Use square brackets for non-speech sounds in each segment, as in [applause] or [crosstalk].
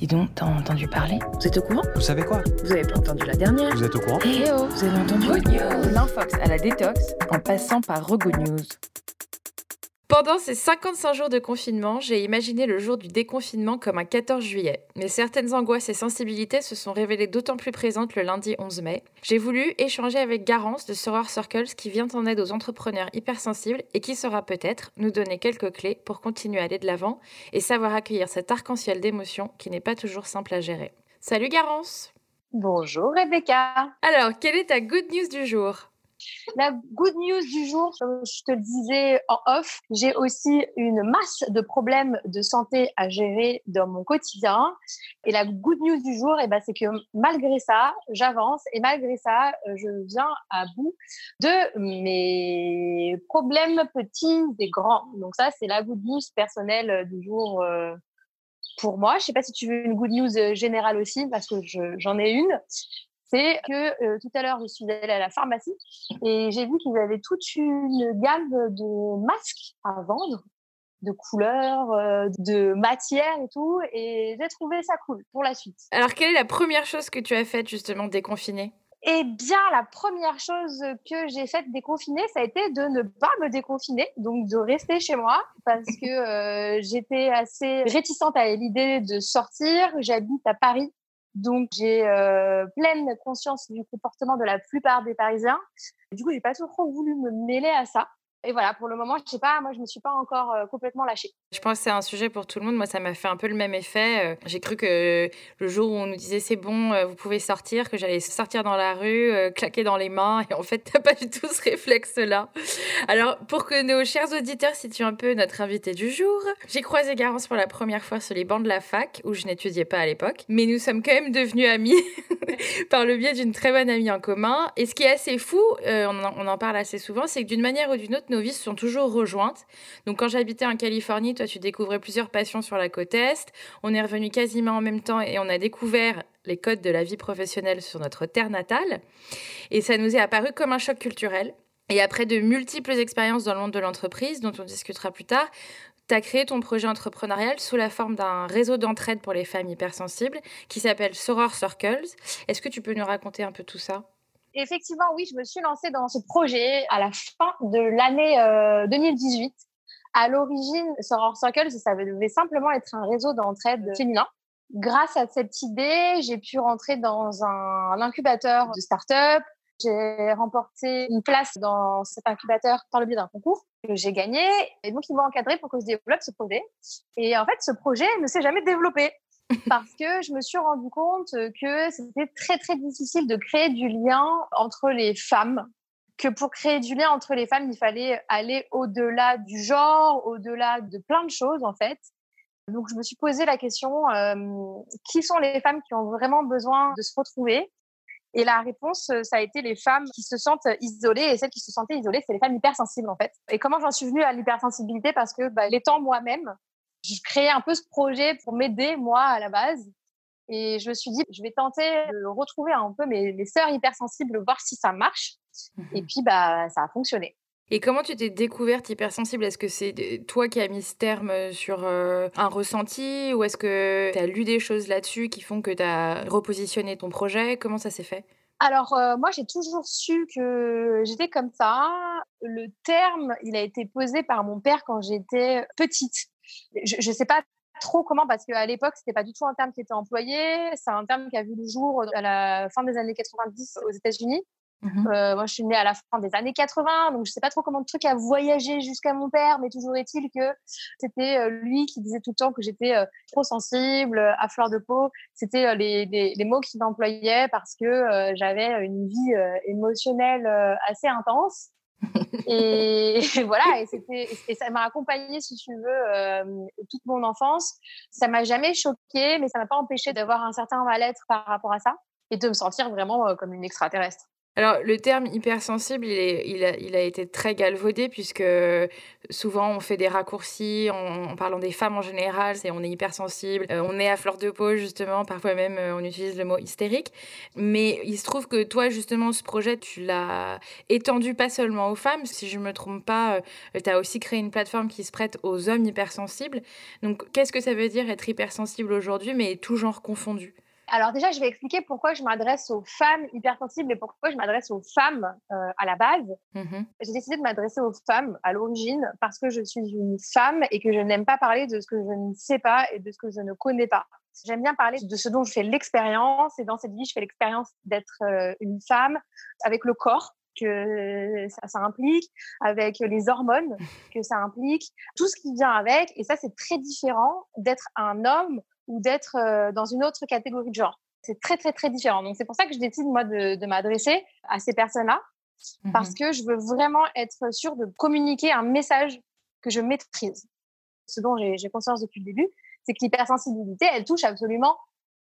Dis donc, t'as entendu parler Vous êtes au courant Vous savez quoi Vous avez pas entendu la dernière Vous êtes au courant Eh oh, vous avez entendu Good L'infox à la détox, en passant par Regood News. Pendant ces 55 jours de confinement, j'ai imaginé le jour du déconfinement comme un 14 juillet. Mais certaines angoisses et sensibilités se sont révélées d'autant plus présentes le lundi 11 mai. J'ai voulu échanger avec Garance de Soror Circles qui vient en aide aux entrepreneurs hypersensibles et qui saura peut-être nous donner quelques clés pour continuer à aller de l'avant et savoir accueillir cet arc-en-ciel d'émotions qui n'est pas toujours simple à gérer. Salut Garance Bonjour Rebecca. Alors, quelle est ta good news du jour? La good news du jour, comme je te le disais en off, j'ai aussi une masse de problèmes de santé à gérer dans mon quotidien. Et la good news du jour, eh ben, c'est que malgré ça, j'avance et malgré ça, euh, je viens à bout de mes problèmes petits et grands. Donc ça, c'est la good news personnelle du jour euh, pour moi. Je sais pas si tu veux une good news euh, générale aussi, parce que je- j'en ai une. C'est que euh, tout à l'heure, je suis allée à la pharmacie et j'ai vu qu'ils avaient toute une gamme de masques à vendre, de couleurs, euh, de matières et tout. Et j'ai trouvé ça cool pour la suite. Alors, quelle est la première chose que tu as faite justement déconfinée Eh bien, la première chose que j'ai faite déconfiner, ça a été de ne pas me déconfiner, donc de rester chez moi, parce que euh, j'étais assez réticente à l'idée de sortir. J'habite à Paris, donc j'ai euh, pleine conscience du comportement de la plupart des Parisiens. Du coup, j'ai pas trop voulu me mêler à ça. Et voilà, pour le moment, je sais pas, moi, je me suis pas encore euh, complètement lâchée. Je pense que c'est un sujet pour tout le monde. Moi, ça m'a fait un peu le même effet. Euh, J'ai cru que le jour où on nous disait c'est bon, euh, vous pouvez sortir, que j'allais sortir dans la rue, euh, claquer dans les mains. Et en fait, [laughs] t'as pas du tout ce réflexe-là. Alors, pour que nos chers auditeurs situent un peu notre invité du jour, j'ai croisé Garance pour la première fois sur les bancs de la fac, où je n'étudiais pas à l'époque. Mais nous sommes quand même devenus amis [laughs] par le biais d'une très bonne amie en commun. Et ce qui est assez fou, on en parle assez souvent, c'est que d'une manière ou d'une autre, nos vies se sont toujours rejointes. Donc quand j'habitais en Californie, tu découvrais plusieurs passions sur la côte Est. On est revenu quasiment en même temps et on a découvert les codes de la vie professionnelle sur notre terre natale. Et ça nous est apparu comme un choc culturel. Et après de multiples expériences dans le monde de l'entreprise, dont on discutera plus tard, tu as créé ton projet entrepreneurial sous la forme d'un réseau d'entraide pour les femmes hypersensibles qui s'appelle Soror Circles. Est-ce que tu peux nous raconter un peu tout ça? Effectivement, oui, je me suis lancée dans ce projet à la fin de l'année euh, 2018. À l'origine, Soror Circle, ça devait simplement être un réseau d'entraide féminin. Grâce à cette idée, j'ai pu rentrer dans un, un incubateur de start-up. J'ai remporté une place dans cet incubateur par le biais d'un concours que j'ai gagné. Et donc, ils m'ont encadré pour que je développe ce projet. Et en fait, ce projet ne s'est jamais développé [laughs] parce que je me suis rendu compte que c'était très très difficile de créer du lien entre les femmes que pour créer du lien entre les femmes, il fallait aller au-delà du genre, au-delà de plein de choses en fait. Donc je me suis posé la question euh, qui sont les femmes qui ont vraiment besoin de se retrouver? Et la réponse, ça a été les femmes qui se sentent isolées et celles qui se sentaient isolées, c'est les femmes hypersensibles en fait. Et comment j'en suis venue à l'hypersensibilité? Parce que bah, l'étant moi-même, je créais un peu ce projet pour m'aider moi à la base. Et je me suis dit, je vais tenter de retrouver un peu mes, mes sœurs hypersensibles, voir si ça marche. Mmh. Et puis, bah, ça a fonctionné. Et comment tu t'es découverte hypersensible? Est-ce que c'est toi qui as mis ce terme sur euh, un ressenti? Ou est-ce que tu as lu des choses là-dessus qui font que tu as repositionné ton projet? Comment ça s'est fait? Alors, euh, moi, j'ai toujours su que j'étais comme ça. Le terme, il a été posé par mon père quand j'étais petite. Je ne sais pas trop comment, parce qu'à l'époque, c'était pas du tout un terme qui était employé. C'est un terme qui a vu le jour à la fin des années 90 aux États-Unis. Mmh. Euh, moi, je suis née à la fin des années 80, donc je sais pas trop comment le truc a voyagé jusqu'à mon père, mais toujours est-il que c'était euh, lui qui disait tout le temps que j'étais euh, trop sensible, à fleur de peau. C'était euh, les, les, les, mots qu'il employait parce que j'avais une vie émotionnelle assez intense. Et, [laughs] voilà, et, et ça m'a accompagnée, si tu veux, toute mon enfance. Ça m'a jamais choquée, mais ça m'a pas empêché d'avoir un certain mal-être par rapport à ça et de me sentir vraiment comme une extraterrestre. Alors, le terme hypersensible, il, a, été très galvaudé puisque souvent on fait des raccourcis en, parlant des femmes en général, c'est on est hypersensible, euh, on est à fleur de peau justement, parfois même euh, on utilise le mot hystérique. Mais il se trouve que toi justement ce projet, tu l'as étendu pas seulement aux femmes, si je me trompe pas, euh, tu as aussi créé une plateforme qui se prête aux hommes hypersensibles. Donc qu'est-ce que ça veut dire être hypersensible aujourd'hui, mais tout genre confondu? Alors déjà, je vais expliquer pourquoi je m'adresse aux femmes hypersensibles et pourquoi je m'adresse aux femmes euh, à la base. Mmh J'ai décidé de m'adresser aux femmes à l'origine parce que je suis une femme et que je n'aime pas parler de ce que je ne sais pas et de ce que je ne connais pas. J'aime bien parler de ce dont je fais l'expérience et dans cette vie, je fais l'expérience d'être euh, une femme avec le corps que ça, ça, implique, avec les hormones [laughs] que ça implique, tout ce qui vient avec. Et ça, c'est très différent d'être un homme ou d'être euh, dans une autre catégorie de genre. C'est très, très, très différent. Donc, c'est pour ça que je décide, moi, de, m'adresser à ces personnes-là, mmh parce que je veux vraiment être sûre de communiquer un message que je maîtrise. Ce dont j'ai conscience depuis le début, c'est que l'hypersensibilité, elle touche absolument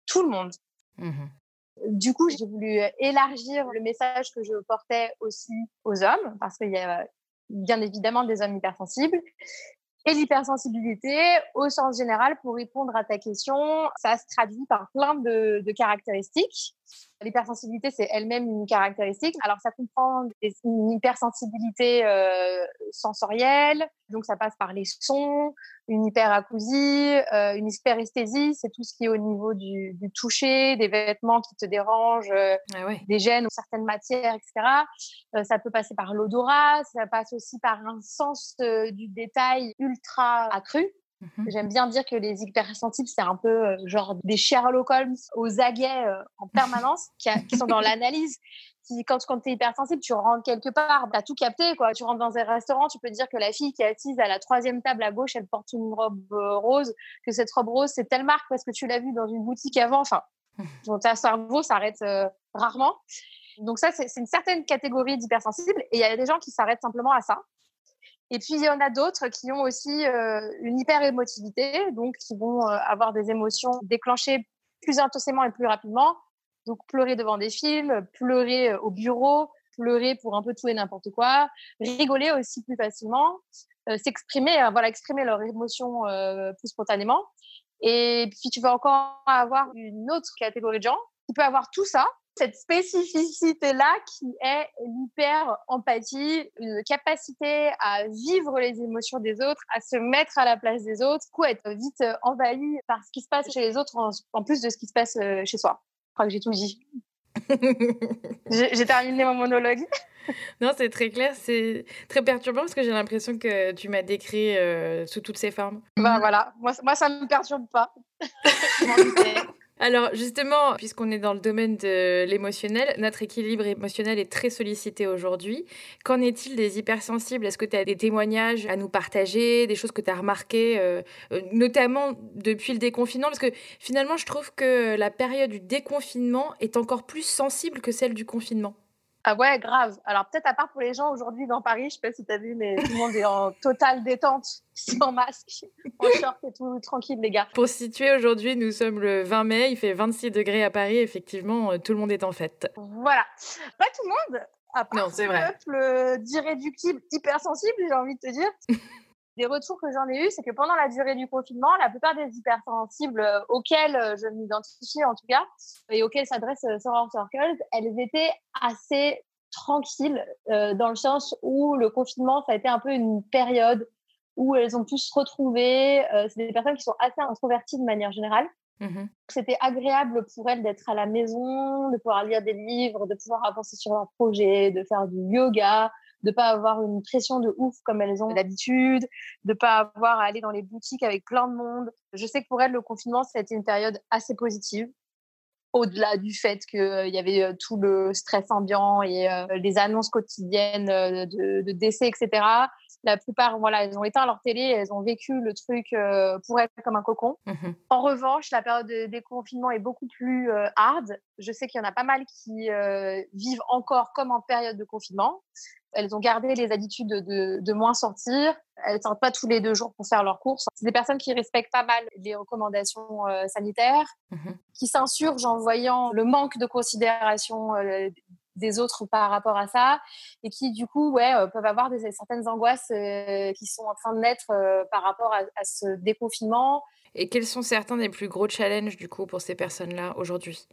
tout le monde. Mmh du coup, j'ai voulu élargir le message que je portais aussi aux hommes, parce qu'il y a bien évidemment des hommes hypersensibles, et l'hypersensibilité, au sens général, pour répondre à ta question, ça se traduit par plein de, caractéristiques. L'hypersensibilité, c'est elle-même une caractéristique. Alors, ça comprend une hypersensibilité euh, sensorielle, donc ça passe par les sons, une hyperacousie, euh, une hyperesthésie, c'est tout ce qui est au niveau du, du toucher, des vêtements qui te dérangent, euh, ah des gènes ou certaines matières, etc. Euh, ça peut passer par l'odorat, ça passe aussi par un sens du détail ultra accru. Mmh J'aime bien dire que les hypersensibles, c'est un peu genre des Sherlock Holmes aux aguets en permanence, qui, sont dans l'analyse. Qui, quand, quand tu es hypersensible, tu rentres quelque part, tu as tout capté. Quoi. Tu rentres dans un restaurant, tu peux dire que la fille qui est assise à la troisième table à gauche, elle porte une robe euh, rose, que cette robe rose, c'est telle marque parce que tu l'as vue dans une boutique avant. Enfin, [laughs] ton cerveau s'arrête rarement. Donc ça, c'est une certaine catégorie d'hypersensibles. Et il y a des gens qui s'arrêtent simplement à ça. Et puis, il y en a d'autres qui ont aussi euh, une hyper-émotivité, donc qui vont euh, avoir des émotions déclenchées plus intensément et plus rapidement. Donc, pleurer devant des films, pleurer euh, au bureau, pleurer pour un peu tout et n'importe quoi, rigoler aussi plus facilement, s'exprimer, voilà, exprimer leurs émotions plus spontanément. Et puis, tu vas encore avoir une autre catégorie de gens qui peut avoir tout ça, cette spécificité-là qui est l'hyper-empathie, une capacité à vivre les émotions des autres, à se mettre à la place des autres, coup être vite euh, envahi par ce qui se passe chez les autres en, plus de ce qui se passe euh, chez soi. Crois que j'ai tout dit. [laughs] j'ai terminé mon monologue. [laughs] Non, c'est très clair, c'est très perturbant parce que j'ai l'impression que tu m'as décrit euh, sous toutes ses formes. Ben voilà, moi, moi ça ne me perturbe pas. [laughs] Alors justement, puisqu'on est dans le domaine de l'émotionnel, notre équilibre émotionnel est très sollicité aujourd'hui. Qu'en est-il des hypersensibles? Est-ce que tu as des témoignages à nous partager, des choses que tu as remarquées, euh, euh, notamment depuis le déconfinement? Parce que finalement, je trouve que la période du déconfinement est encore plus sensible que celle du confinement. Ah ouais, grave. Alors peut-être à part pour les gens aujourd'hui dans Paris, je sais pas si tu as vu, mais tout le monde est en totale détente, [laughs] sans masque, en short et tout, tranquille les gars. Pour situer aujourd'hui, nous sommes le 20 mai, il fait 26 degrés à Paris, effectivement, euh, tout le monde est en fête. Voilà. Pas tout le monde, à part non, vrai. peuple d'irréductibles hypersensibles, j'ai envie de te dire. [laughs] des retours que j'en ai eu, c'est que pendant la durée du confinement, la plupart des hypersensibles euh, auxquels euh, je m'identifie en tout cas, et auxquels s'adresse euh, Soror Circles, elles étaient assez tranquilles dans le sens où le confinement, ça a été un peu une période où elles ont pu se retrouver. c'est des personnes qui sont assez introverties de manière générale. Mmh C'était agréable pour elles d'être à la maison, de pouvoir lire des livres, de pouvoir avancer sur leurs projets, de faire du yoga, de pas avoir une pression de ouf comme elles ont l'habitude, de pas avoir à aller dans les boutiques avec plein de monde. Je sais que pour elles, le confinement, ça a été une période assez positive. Au-delà du fait qu'il euh, y avait euh, tout le stress ambiant et euh, les annonces quotidiennes de, décès, etc. La plupart, voilà, elles ont éteint leur télé, elles ont vécu le truc pour être comme un cocon. Mmh en revanche, la période de déconfinement est beaucoup plus hard. Je sais qu'il y en a pas mal qui vivent encore comme en période de confinement. Elles ont gardé les habitudes de, moins sortir. Elles ne sortent pas tous les deux jours pour faire leurs courses. C'est des personnes qui respectent pas mal les recommandations euh, sanitaires, mmh qui s'insurgent en voyant le manque de considération euh, des autres par rapport à ça et qui du coup ouais peuvent avoir des, certaines angoisses qui sont en train de naître par rapport à, à, ce déconfinement. Et quels sont certains des plus gros challenges du coup pour ces personnes-là aujourd'hui?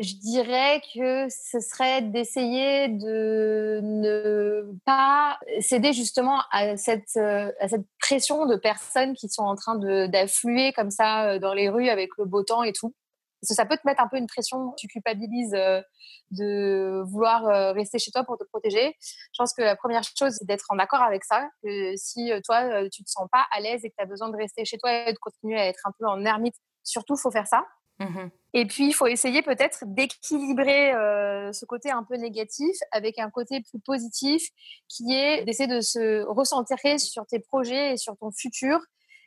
Je dirais que ce serait d'essayer de ne pas céder justement à cette, euh, pression de personnes qui sont en train d'affluer comme ça euh, dans les rues avec le beau temps et tout. Parce que ça peut te mettre un peu une pression, tu culpabilises euh, de vouloir rester chez toi pour te protéger. Je pense que la première chose, c'est d'être en accord avec ça. Que si toi, tu te sens pas à l'aise et que tu as besoin de rester chez toi et de continuer à être un peu en ermite, surtout, faut faire ça. Mmh et puis, il faut essayer peut-être d'équilibrer euh, ce côté un peu négatif avec un côté plus positif qui est d'essayer de se recentrer sur tes projets et sur ton futur.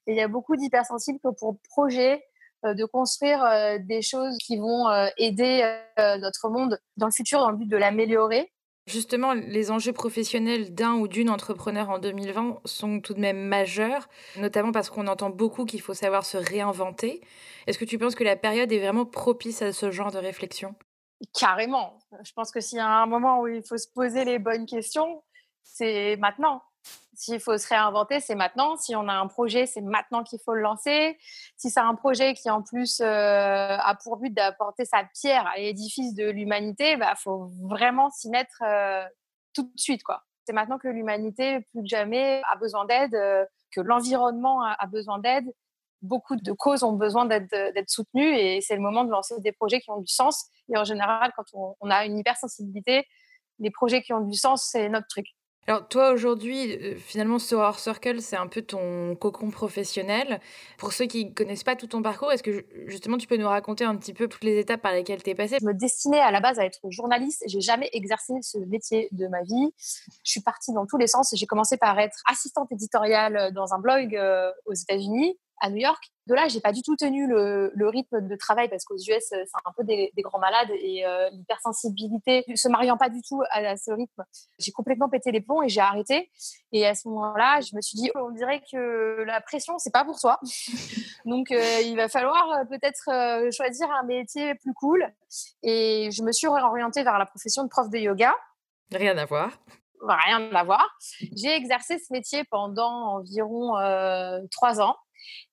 Il y a beaucoup d'hypersensibles pour projet, euh, de construire euh, des choses qui vont aider notre monde dans le futur dans le but de l'améliorer. Justement, les enjeux professionnels d'un ou d'une entrepreneur en 2020 sont tout de même majeurs, notamment parce qu'on entend beaucoup qu'il faut savoir se réinventer. Est-ce que tu penses que la période est vraiment propice à ce genre de réflexion? Carrément. Je pense que s'il y a un moment où il faut se poser les bonnes questions, c'est maintenant. S'il faut se réinventer, c'est maintenant. Si on a un projet, c'est maintenant qu'il faut le lancer. Si c'est un projet qui en plus euh, a pour but d'apporter sa pierre à l'édifice de l'humanité, il bah, faut vraiment s'y mettre euh, tout de suite. C'est maintenant que l'humanité, plus que jamais, a besoin d'aide, euh, que l'environnement a, besoin d'aide. Beaucoup de causes ont besoin d'être soutenues et c'est le moment de lancer des projets qui ont du sens. Et en général, quand on, on a une hypersensibilité, les projets qui ont du sens, c'est notre truc. Alors toi aujourd'hui, euh, finalement, Soror Circle, c'est un peu ton cocon professionnel. Pour ceux qui ne connaissent pas tout ton parcours, est-ce que justement tu peux nous raconter un petit peu toutes les étapes par lesquelles tu es passée? Je me destinais à la base à être journaliste. J'ai jamais exercé ce métier de ma vie. Je suis partie dans tous les sens. J'ai commencé par être assistante éditoriale dans un blog euh, aux États-Unis à New York. De là, j'ai pas du tout tenu le, le, rythme de travail parce qu'aux US, euh, c'est un peu des, des grands malades et euh, l'hypersensibilité se mariant pas du tout à, ce rythme. J'ai complètement pété les plombs et j'ai arrêté. Et à ce moment-là, je me suis dit, on dirait que la pression, c'est pas pour toi. [laughs] Donc, euh, il va falloir euh, peut-être choisir un métier plus cool. Et je me suis réorientée vers la profession de prof de yoga. Rien à voir rien à voir. J'ai exercé ce métier pendant environ trois ans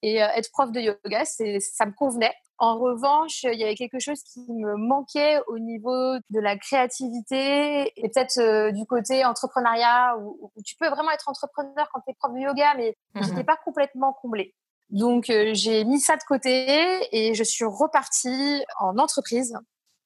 et euh, être prof de yoga, ça me convenait. En revanche, il y avait quelque chose qui me manquait au niveau de la créativité et peut-être euh, du côté entrepreneuriat où, tu peux vraiment être entrepreneur quand tu es prof de yoga, mais je n'étais mmh pas complètement comblée. Donc, euh, j'ai mis ça de côté et je suis repartie en entreprise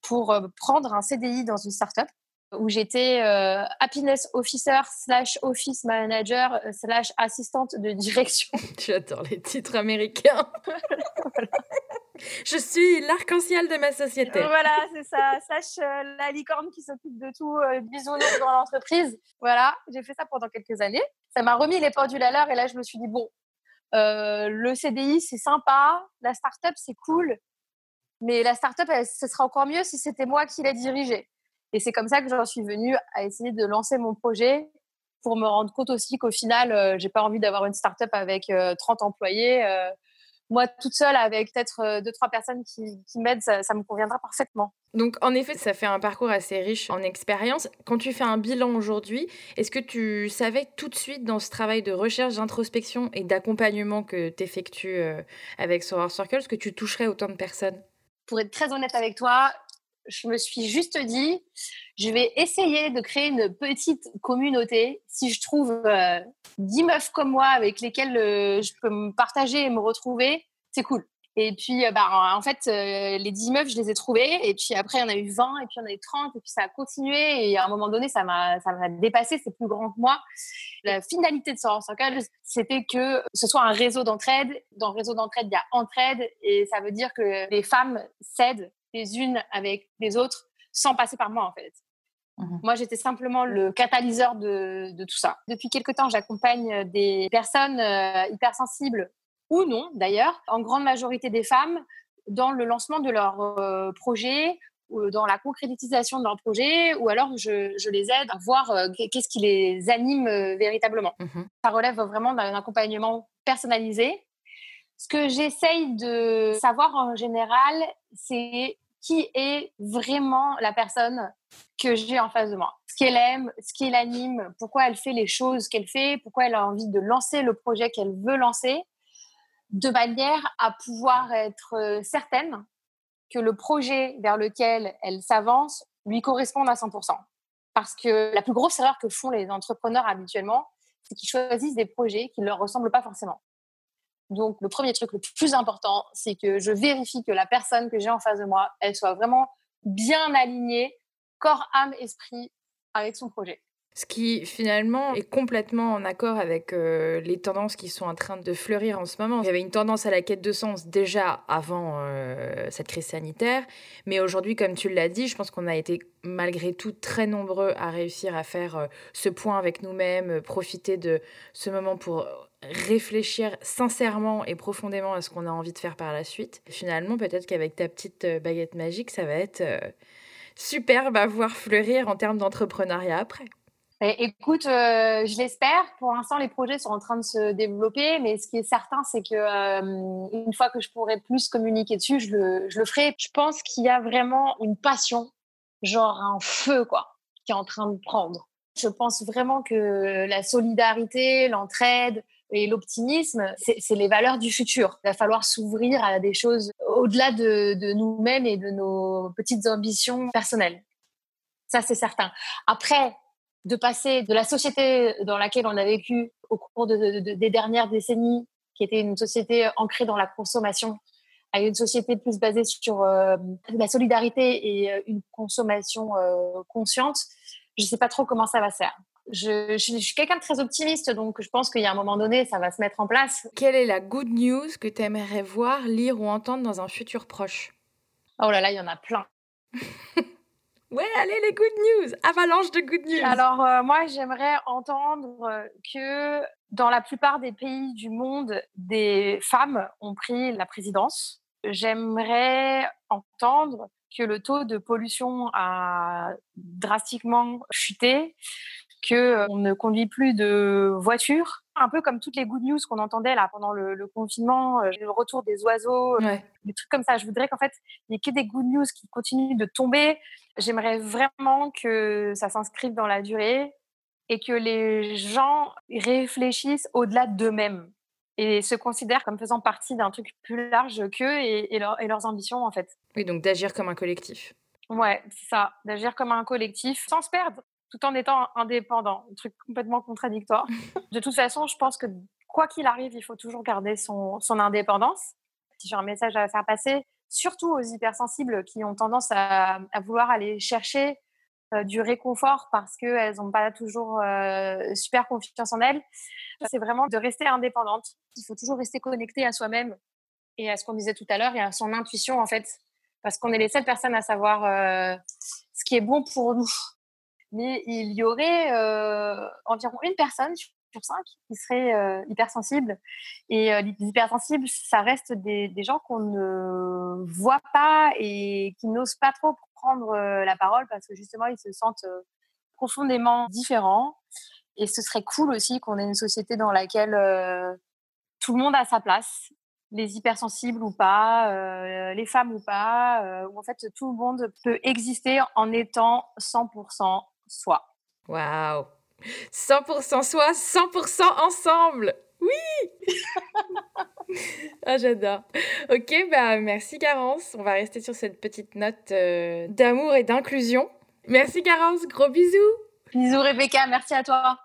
pour prendre un CDI dans une start-up où j'étais euh, happiness officer slash office manager euh, slash assistante de direction. [laughs] J'adore les titres américains. [laughs] Je suis l'arc-en-ciel de ma société. Voilà, c'est ça. Slash euh, la licorne qui s'occupe de tout, bisounours dans l'entreprise. Voilà, j'ai fait ça pendant quelques années. Ça m'a remis les pendules à l'heure et là, je me suis dit, bon, le CDI, c'est sympa, la start-up, c'est cool, mais la start-up, ce sera encore mieux si c'était moi qui la dirigeais. Et c'est comme ça que j'en suis venue à essayer de lancer mon projet pour me rendre compte aussi qu'au final, euh, j'ai pas envie d'avoir une start-up avec 30 euh, employés. Euh, moi, toute seule, avec peut-être deux, trois personnes qui, qui m'aident, ça, ça, me conviendra parfaitement. Donc, en effet, ça fait un parcours assez riche en expérience. Quand tu fais un bilan aujourd'hui, est-ce que tu savais tout de suite dans ce travail de recherche, d'introspection et d'accompagnement que tu effectues avec Soror Circle, que tu toucherais autant de personnes? Pour être très honnête avec toi, je me suis juste dit, je vais essayer de créer une petite communauté. Si je trouve euh, dix 10 meufs comme moi avec lesquelles euh, je peux me partager et me retrouver, c'est cool. Et puis, euh, bah, en fait, les 10 meufs, je les ai trouvées. Et puis après, il y en a eu 20, et puis il y en a eu 30, et puis ça a continué. Et à un moment donné, ça m'a, ça m'a dépassé, c'est plus grand que moi. La finalité de Soror Circle, c'était que ce soit un réseau d'entraide. Dans le réseau d'entraide, il y a entraide. Et ça veut dire que les femmes s'aident les unes avec les autres sans passer par moi en fait. Mmh moi, j'étais simplement le catalyseur de, tout ça. Depuis quelque temps, j'accompagne des personnes euh, hypersensibles ou non, d'ailleurs, en grande majorité des femmes, dans le lancement de leur euh, projet ou dans la concrétisation de leur projet, ou alors je, les aide à voir euh, qu'est-ce qui les anime véritablement. Mmh ça relève vraiment d'un accompagnement personnalisé ce que j'essaye de savoir en général, c'est qui est vraiment la personne que j'ai en face de moi. Ce qu'elle aime, ce qui l'anime, pourquoi elle fait les choses qu'elle fait, pourquoi elle a envie de lancer le projet qu'elle veut lancer, de manière à pouvoir être euh, certaine que le projet vers lequel elle s'avance lui corresponde à 100%. Parce que la plus grosse erreur que font les entrepreneurs habituellement, c'est qu'ils choisissent des projets qui ne leur ressemblent pas forcément. Donc, le premier truc le plus important, c'est que je vérifie que la personne que j'ai en face de moi, elle soit vraiment bien alignée, corps, âme, esprit, avec son projet. Ce qui finalement est complètement en accord avec euh, les tendances qui sont en train de fleurir en ce moment. Il y avait une tendance à la quête de sens déjà avant euh, cette crise sanitaire, mais aujourd'hui, comme tu l'as dit, je pense qu'on a été malgré tout très nombreux à réussir à faire euh, ce point avec nous-mêmes, profiter de ce moment pour réfléchir sincèrement et profondément à ce qu'on a envie de faire par la suite. finalement, peut-être qu'avec ta petite baguette magique, ça va être superbe à voir fleurir en termes d'entrepreneuriat après. Écoute, euh, je l'espère. Pour l'instant, les projets sont en train de se développer, mais ce qui est certain, c'est que euh, une fois que je pourrai plus communiquer dessus, je le, je le ferai. Je pense qu'il y a vraiment une passion, genre un feu, quoi, qui est en train de prendre. Je pense vraiment que la solidarité, l'entraide et l'optimisme, c'est les valeurs du futur. Il va falloir s'ouvrir à des choses au-delà de, nous-mêmes et de nos petites ambitions personnelles. Ça, c'est certain. Après, de passer de la société dans laquelle on a vécu au cours des dernières décennies, qui était une société ancrée dans la consommation, à une société plus basée sur euh, la solidarité et euh, une consommation euh, consciente, je ne sais pas trop comment ça va se faire. Je, je, suis quelqu'un de très optimiste, donc je pense qu'il y a un moment donné, ça va se mettre en place. Quelle est la good news que tu aimerais voir, lire ou entendre dans un futur proche? Oh là là, il y en a plein. [laughs] Ouais, allez, les good news, avalanche de good news. Alors, euh, moi, j'aimerais entendre euh, que dans la plupart des pays du monde, des femmes ont pris la présidence. J'aimerais entendre que le taux de pollution a drastiquement chuté, qu'on euh, ne conduit plus de voitures. Un peu comme toutes les good news qu'on entendait là pendant le, confinement, le retour des oiseaux, des trucs comme ça. Je voudrais qu'en fait, il n'y ait que des good news qui continuent de tomber, J'aimerais vraiment que ça s'inscrive dans la durée et que les gens réfléchissent au-delà d'eux-mêmes et se considèrent comme faisant partie d'un truc plus large qu'eux et, et, leurs ambitions en fait. Oui, donc d'agir comme un collectif. Ouais, c'est ça, d'agir comme un collectif sans se perdre tout en étant indépendant, un truc complètement contradictoire. [laughs] de toute façon, je pense que quoi qu'il arrive, il faut toujours garder son, son indépendance. Si j'ai un message à faire passer, surtout aux hypersensibles qui ont tendance à, vouloir aller chercher euh, du réconfort parce qu'elles n'ont pas toujours euh, super confiance en elles. C'est vraiment de rester indépendante. Il faut toujours rester connecté à soi-même et à ce qu'on disait tout à l'heure et à son intuition en fait, parce qu'on est les seules personnes à savoir euh, ce qui est bon pour nous. Mais il y aurait environ une personne sur cinq qui seraient euh, hypersensibles. Et euh, les hypersensibles, ça reste des, gens qu'on ne voit pas et qui n'osent pas trop prendre euh, la parole parce que justement, ils se sentent profondément différents. Et ce serait cool aussi qu'on ait une société dans laquelle tout le monde a sa place, les hypersensibles ou pas, les femmes ou pas, où en fait tout le monde peut exister en étant 100% soi. Waouh 100% soi, 100% ensemble. Oui [laughs] Ah, j'adore. Ok, bah merci Garance. On va rester sur cette petite note euh, d'amour et d'inclusion. Merci Garance, gros bisous. Bisous Rebecca, merci à toi.